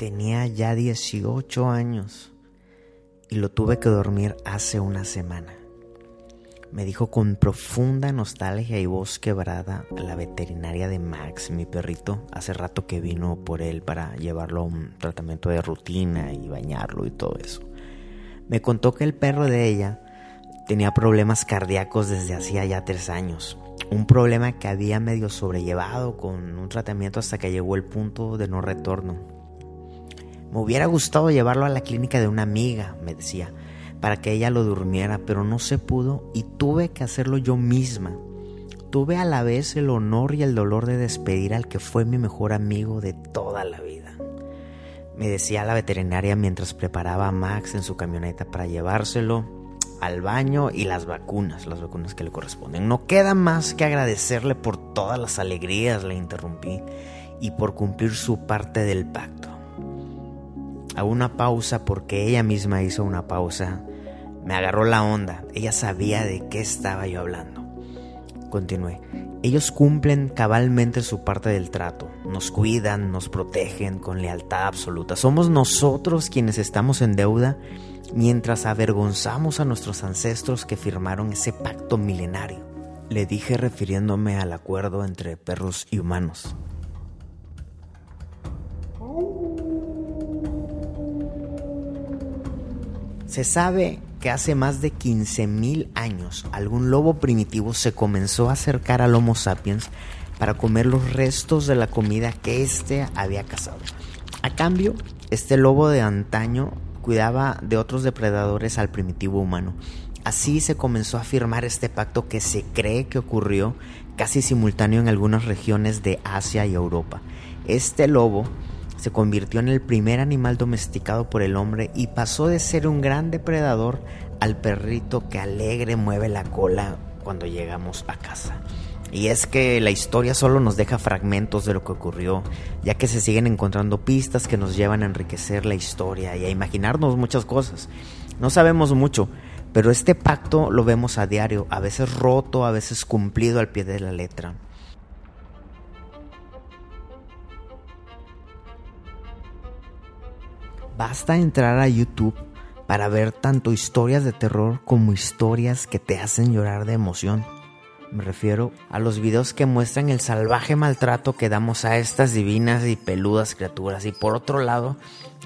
Tenía ya 18 años y lo tuve que dormir hace una semana. Me dijo con profunda nostalgia y voz quebrada la veterinaria de Max, mi perrito, hace rato que vino por él para llevarlo a un tratamiento de rutina y bañarlo y todo eso. Me contó que el perro de ella tenía problemas cardíacos desde hacía ya tres años. Un problema que había medio sobrellevado con un tratamiento hasta que llegó el punto de no retorno. Me hubiera gustado llevarlo a la clínica de una amiga, me decía, para que ella lo durmiera, pero no se pudo y tuve que hacerlo yo misma. Tuve a la vez el honor y el dolor de despedir al que fue mi mejor amigo de toda la vida. Me decía la veterinaria mientras preparaba a Max en su camioneta para llevárselo al baño y las vacunas, las vacunas que le corresponden. No queda más que agradecerle por todas las alegrías, le interrumpí, y por cumplir su parte del pacto. Hago una pausa porque ella misma hizo una pausa me agarró la onda. Ella sabía de qué estaba yo hablando. Continué. Ellos cumplen cabalmente su parte del trato. Nos cuidan, nos protegen con lealtad absoluta. Somos nosotros quienes estamos en deuda mientras avergonzamos a nuestros ancestros que firmaron ese pacto milenario. Le dije refiriéndome al acuerdo entre perros y humanos. Se sabe que hace más de 15.000 años algún lobo primitivo se comenzó a acercar al Homo sapiens para comer los restos de la comida que éste había cazado. A cambio, este lobo de antaño cuidaba de otros depredadores al primitivo humano. Así se comenzó a firmar este pacto que se cree que ocurrió casi simultáneo en algunas regiones de Asia y Europa. Este lobo se convirtió en el primer animal domesticado por el hombre y pasó de ser un gran depredador al perrito que alegre mueve la cola cuando llegamos a casa. Y es que la historia solo nos deja fragmentos de lo que ocurrió, ya que se siguen encontrando pistas que nos llevan a enriquecer la historia y a imaginarnos muchas cosas. No sabemos mucho, pero este pacto lo vemos a diario, a veces roto, a veces cumplido al pie de la letra. Basta entrar a YouTube para ver tanto historias de terror como historias que te hacen llorar de emoción. Me refiero a los videos que muestran el salvaje maltrato que damos a estas divinas y peludas criaturas. Y por otro lado,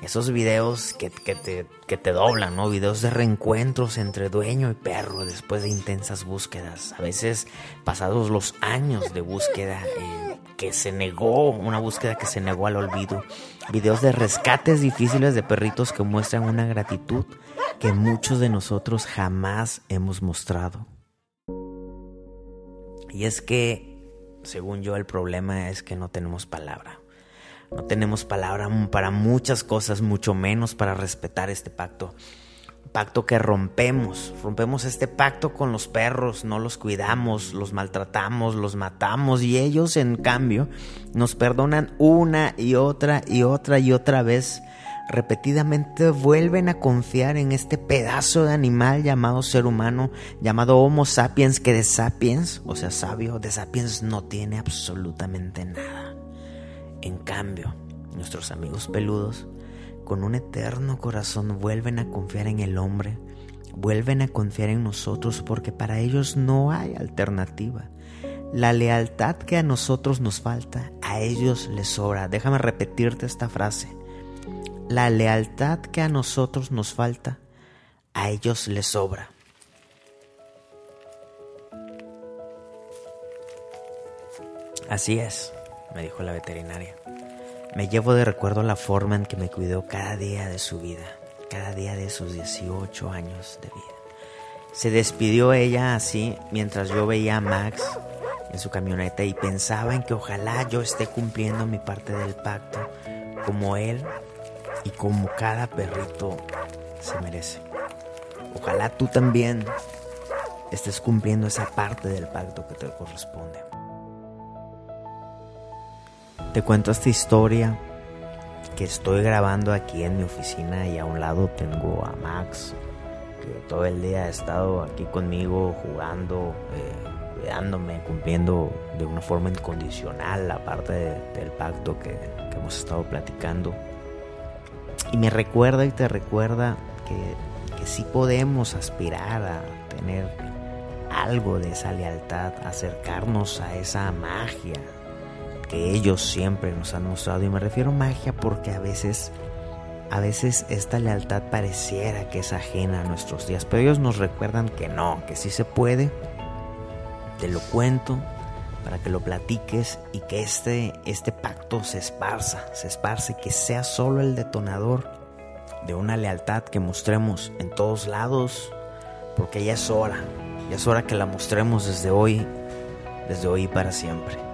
esos videos que, te, que te doblan, ¿no? Videos de reencuentros entre dueño y perro después de intensas búsquedas. A veces pasados los años de búsqueda. Eh, que se negó, una búsqueda que se negó al olvido. Videos de rescates difíciles de perritos que muestran una gratitud que muchos de nosotros jamás hemos mostrado. Y es que, según yo, el problema es que no tenemos palabra. No tenemos palabra para muchas cosas, mucho menos para respetar este pacto pacto que rompemos. Rompemos este pacto con los perros, no los cuidamos, los maltratamos, los matamos y ellos en cambio nos perdonan una y otra y otra y otra vez. Repetidamente vuelven a confiar en este pedazo de animal llamado ser humano, llamado Homo sapiens, que de sapiens, o sea sabio, de sapiens no tiene absolutamente nada. En cambio, nuestros amigos peludos con un eterno corazón vuelven a confiar en el hombre, vuelven a confiar en nosotros porque para ellos no hay alternativa. La lealtad que a nosotros nos falta, a ellos les sobra. Déjame repetirte esta frase. La lealtad que a nosotros nos falta, a ellos les sobra. Así es, me dijo la veterinaria. Me llevo de recuerdo la forma en que me cuidó cada día de su vida, cada día de sus 18 años de vida. Se despidió ella así mientras yo veía a Max en su camioneta y pensaba en que ojalá yo esté cumpliendo mi parte del pacto como él y como cada perrito se merece. Ojalá tú también estés cumpliendo esa parte del pacto que te corresponde. Te cuento esta historia que estoy grabando aquí en mi oficina y a un lado tengo a Max, que todo el día ha estado aquí conmigo jugando, eh, cuidándome, cumpliendo de una forma incondicional la parte del pacto que, que hemos estado platicando. Y me recuerda y te recuerda que, que sí podemos aspirar a tener algo de esa lealtad, acercarnos a esa magia que ellos siempre nos han mostrado. Y me refiero a magia porque a veces, a veces esta lealtad pareciera que es ajena a nuestros días, pero ellos nos recuerdan que no, que sí se puede. Te lo cuento para que lo platiques y que este, este pacto se esparza, se esparce, que sea solo el detonador de una lealtad que mostremos en todos lados, porque ya es hora, ya es hora que la mostremos desde hoy, desde hoy para siempre.